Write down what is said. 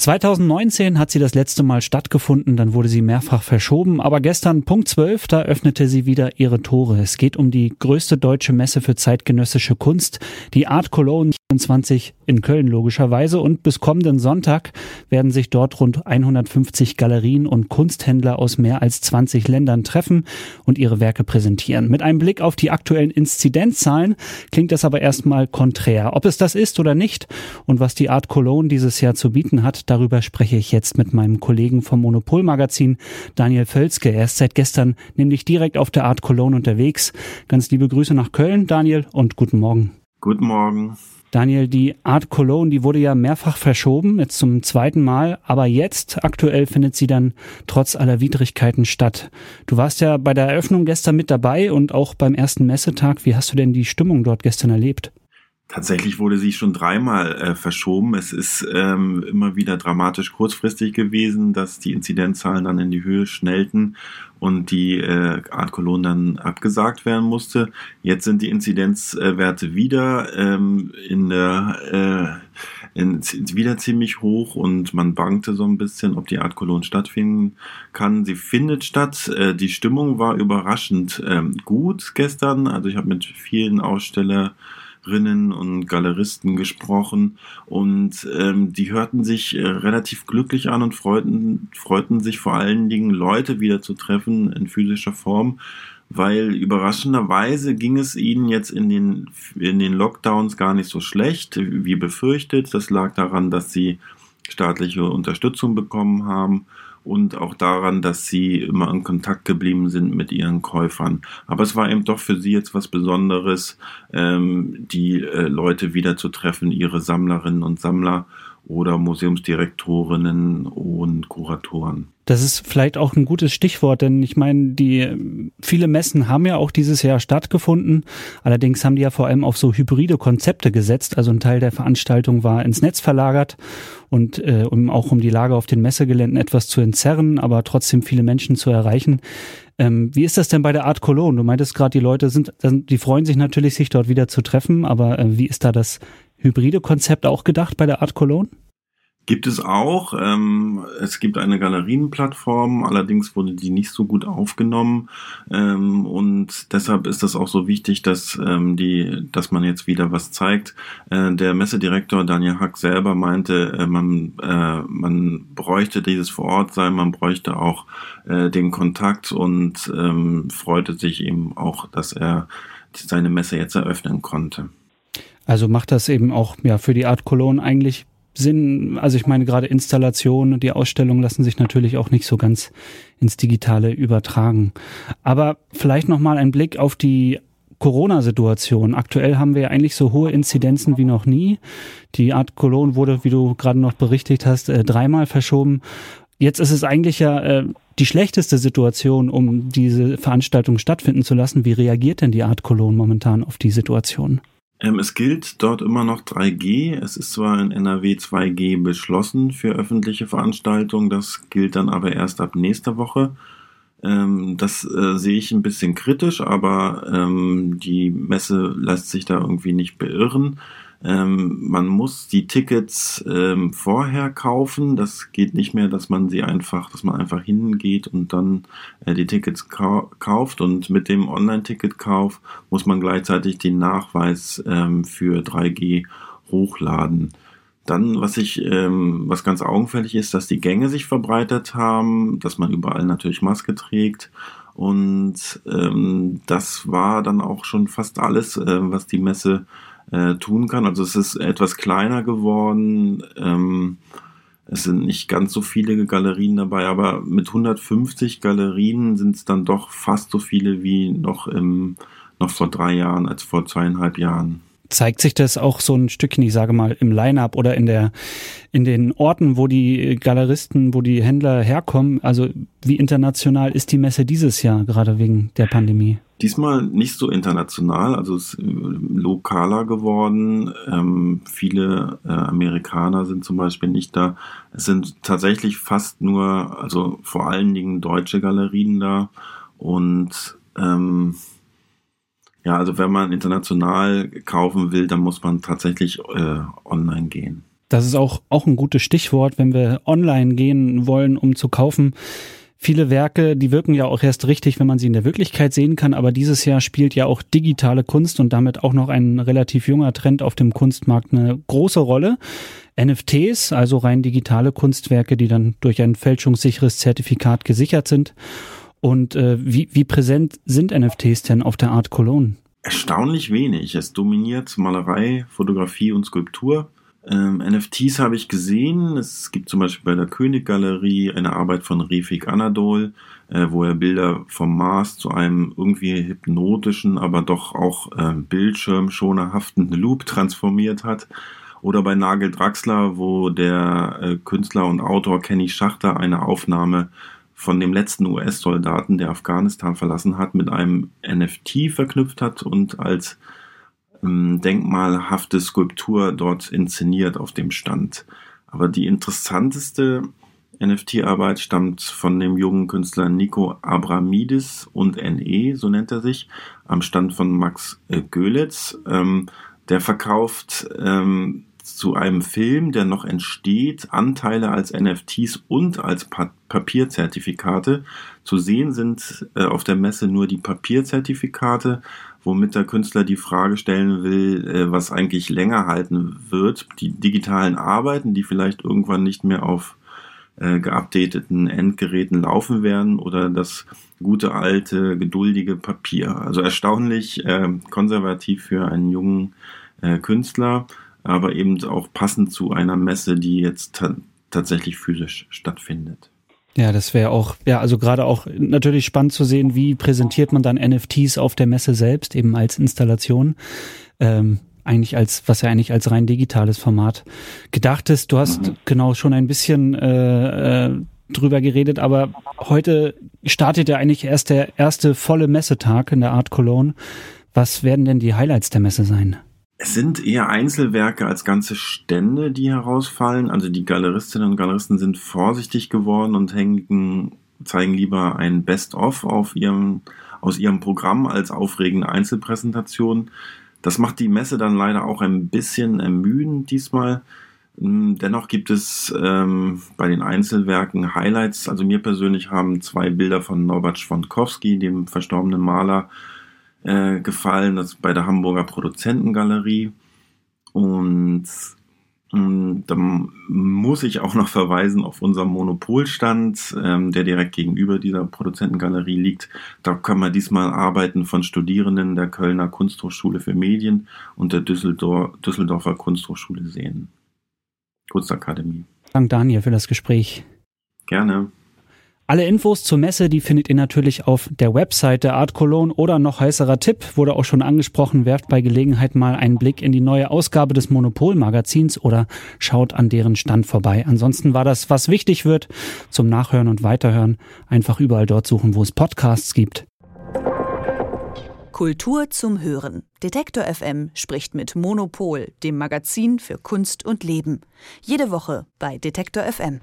2019 hat sie das letzte Mal stattgefunden, dann wurde sie mehrfach verschoben, aber gestern Punkt 12, da öffnete sie wieder ihre Tore. Es geht um die größte deutsche Messe für zeitgenössische Kunst, die Art Cologne 24 in Köln logischerweise und bis kommenden Sonntag werden sich dort rund 150 Galerien und Kunsthändler aus mehr als 20 Ländern treffen und ihre Werke präsentieren. Mit einem Blick auf die aktuellen Inzidenzzahlen klingt das aber erstmal konträr. Ob es das ist oder nicht und was die Art Cologne dieses Jahr zu bieten hat, Darüber spreche ich jetzt mit meinem Kollegen vom Monopolmagazin, Daniel Völzke. Er ist seit gestern nämlich direkt auf der Art Cologne unterwegs. Ganz liebe Grüße nach Köln, Daniel, und guten Morgen. Guten Morgen. Daniel, die Art Cologne, die wurde ja mehrfach verschoben, jetzt zum zweiten Mal, aber jetzt aktuell findet sie dann trotz aller Widrigkeiten statt. Du warst ja bei der Eröffnung gestern mit dabei und auch beim ersten Messetag. Wie hast du denn die Stimmung dort gestern erlebt? Tatsächlich wurde sie schon dreimal äh, verschoben. Es ist ähm, immer wieder dramatisch kurzfristig gewesen, dass die Inzidenzzahlen dann in die Höhe schnellten und die äh, Art Cologne dann abgesagt werden musste. Jetzt sind die Inzidenzwerte wieder ähm, in der äh, in, wieder ziemlich hoch und man bangte so ein bisschen, ob die Art Cologne stattfinden kann. Sie findet statt. Äh, die Stimmung war überraschend ähm, gut gestern. Also ich habe mit vielen Aussteller Galeristinnen und Galeristen gesprochen und ähm, die hörten sich äh, relativ glücklich an und freuten, freuten sich vor allen Dingen Leute wieder zu treffen in physischer Form, weil überraschenderweise ging es ihnen jetzt in den, in den Lockdowns gar nicht so schlecht wie befürchtet. Das lag daran, dass sie staatliche Unterstützung bekommen haben und auch daran, dass sie immer in Kontakt geblieben sind mit ihren Käufern. Aber es war eben doch für sie jetzt was Besonderes, ähm, die äh, Leute wieder zu treffen, ihre Sammlerinnen und Sammler oder Museumsdirektorinnen und Kuratoren. Das ist vielleicht auch ein gutes Stichwort, denn ich meine, die viele Messen haben ja auch dieses Jahr stattgefunden. Allerdings haben die ja vor allem auf so hybride Konzepte gesetzt. Also ein Teil der Veranstaltung war ins Netz verlagert und äh, um auch um die Lage auf den Messegeländen etwas zu entzerren, aber trotzdem viele Menschen zu erreichen. Ähm, wie ist das denn bei der Art Cologne? Du meintest gerade, die Leute sind, die freuen sich natürlich, sich dort wieder zu treffen, aber äh, wie ist da das hybride Konzept auch gedacht bei der Art Cologne? Gibt es auch. Ähm, es gibt eine Galerienplattform, allerdings wurde die nicht so gut aufgenommen. Ähm, und deshalb ist es auch so wichtig, dass, ähm, die, dass man jetzt wieder was zeigt. Äh, der Messedirektor Daniel Hack selber meinte, äh, man, äh, man bräuchte dieses vor Ort sein, man bräuchte auch äh, den Kontakt und ähm, freute sich eben auch, dass er seine Messe jetzt eröffnen konnte. Also macht das eben auch ja für die Art Cologne eigentlich Sinn. Also ich meine gerade Installationen und die Ausstellungen lassen sich natürlich auch nicht so ganz ins Digitale übertragen. Aber vielleicht noch mal ein Blick auf die Corona-Situation. Aktuell haben wir ja eigentlich so hohe Inzidenzen wie noch nie. Die Art Cologne wurde, wie du gerade noch berichtigt hast, äh, dreimal verschoben. Jetzt ist es eigentlich ja äh, die schlechteste Situation, um diese Veranstaltung stattfinden zu lassen. Wie reagiert denn die Art Cologne momentan auf die Situation? Ähm, es gilt dort immer noch 3G. Es ist zwar in NRW 2G beschlossen für öffentliche Veranstaltungen, das gilt dann aber erst ab nächster Woche. Ähm, das äh, sehe ich ein bisschen kritisch, aber ähm, die Messe lässt sich da irgendwie nicht beirren. Ähm, man muss die Tickets ähm, vorher kaufen. Das geht nicht mehr, dass man sie einfach, dass man einfach hingeht und dann äh, die Tickets kau kauft. Und mit dem Online-Ticketkauf muss man gleichzeitig den Nachweis ähm, für 3G hochladen. Dann, was ich, ähm, was ganz augenfällig ist, dass die Gänge sich verbreitet haben, dass man überall natürlich Maske trägt. Und ähm, das war dann auch schon fast alles, äh, was die Messe äh, tun kann. Also es ist etwas kleiner geworden. Ähm, es sind nicht ganz so viele Galerien dabei, aber mit 150 Galerien sind es dann doch fast so viele wie noch, im, noch vor drei Jahren als vor zweieinhalb Jahren zeigt sich das auch so ein Stückchen, ich sage mal, im Line-up oder in der, in den Orten, wo die Galeristen, wo die Händler herkommen? Also wie international ist die Messe dieses Jahr, gerade wegen der Pandemie? Diesmal nicht so international, also es ist äh, lokaler geworden. Ähm, viele äh, Amerikaner sind zum Beispiel nicht da. Es sind tatsächlich fast nur, also vor allen Dingen deutsche Galerien da Und ähm, ja, also wenn man international kaufen will, dann muss man tatsächlich äh, online gehen. Das ist auch, auch ein gutes Stichwort, wenn wir online gehen wollen, um zu kaufen. Viele Werke, die wirken ja auch erst richtig, wenn man sie in der Wirklichkeit sehen kann, aber dieses Jahr spielt ja auch digitale Kunst und damit auch noch ein relativ junger Trend auf dem Kunstmarkt eine große Rolle. NFTs, also rein digitale Kunstwerke, die dann durch ein fälschungssicheres Zertifikat gesichert sind. Und äh, wie, wie präsent sind NFTs denn auf der Art Cologne? Erstaunlich wenig. Es dominiert Malerei, Fotografie und Skulptur. Ähm, NFTs habe ich gesehen. Es gibt zum Beispiel bei der König-Galerie eine Arbeit von Refik Anadol, äh, wo er Bilder vom Mars zu einem irgendwie hypnotischen, aber doch auch äh, bildschirmschonerhaften Loop transformiert hat. Oder bei Nagel Draxler, wo der äh, Künstler und Autor Kenny Schachter eine Aufnahme von dem letzten US-Soldaten, der Afghanistan verlassen hat, mit einem NFT verknüpft hat und als ähm, denkmalhafte Skulptur dort inszeniert auf dem Stand. Aber die interessanteste NFT-Arbeit stammt von dem jungen Künstler Nico Abramidis und NE, so nennt er sich, am Stand von Max äh, Göletz. Ähm, der verkauft ähm, zu einem Film, der noch entsteht, Anteile als NFTs und als pa Papierzertifikate. Zu sehen sind äh, auf der Messe nur die Papierzertifikate, womit der Künstler die Frage stellen will, äh, was eigentlich länger halten wird. Die digitalen Arbeiten, die vielleicht irgendwann nicht mehr auf äh, geupdateten Endgeräten laufen werden oder das gute alte, geduldige Papier. Also erstaunlich äh, konservativ für einen jungen äh, Künstler aber eben auch passend zu einer Messe, die jetzt ta tatsächlich physisch stattfindet. Ja, das wäre auch, ja, also gerade auch natürlich spannend zu sehen, wie präsentiert man dann NFTs auf der Messe selbst, eben als Installation. Ähm, eigentlich als, was ja eigentlich als rein digitales Format gedacht ist. Du hast mhm. genau schon ein bisschen äh, äh, drüber geredet, aber heute startet ja eigentlich erst der erste volle Messetag in der Art Cologne. Was werden denn die Highlights der Messe sein? Es sind eher Einzelwerke als ganze Stände, die herausfallen. Also die Galeristinnen und Galeristen sind vorsichtig geworden und hängen, zeigen lieber ein Best-of auf ihrem, aus ihrem Programm als aufregende Einzelpräsentation. Das macht die Messe dann leider auch ein bisschen ermüdend diesmal. Hm, dennoch gibt es ähm, bei den Einzelwerken Highlights. Also mir persönlich haben zwei Bilder von Norbert Schwonkowski, dem verstorbenen Maler, äh, gefallen, das bei der Hamburger Produzentengalerie. Und ähm, da muss ich auch noch verweisen auf unseren Monopolstand, ähm, der direkt gegenüber dieser Produzentengalerie liegt. Da können wir diesmal Arbeiten von Studierenden der Kölner Kunsthochschule für Medien und der Düsseldorf, Düsseldorfer Kunsthochschule sehen. Kunstakademie. Dank Daniel für das Gespräch. Gerne. Alle Infos zur Messe, die findet ihr natürlich auf der Website der Art Cologne oder noch heißerer Tipp, wurde auch schon angesprochen, werft bei Gelegenheit mal einen Blick in die neue Ausgabe des Monopol-Magazins oder schaut an deren Stand vorbei. Ansonsten war das, was wichtig wird, zum Nachhören und Weiterhören, einfach überall dort suchen, wo es Podcasts gibt. Kultur zum Hören. Detektor FM spricht mit Monopol, dem Magazin für Kunst und Leben. Jede Woche bei Detektor FM.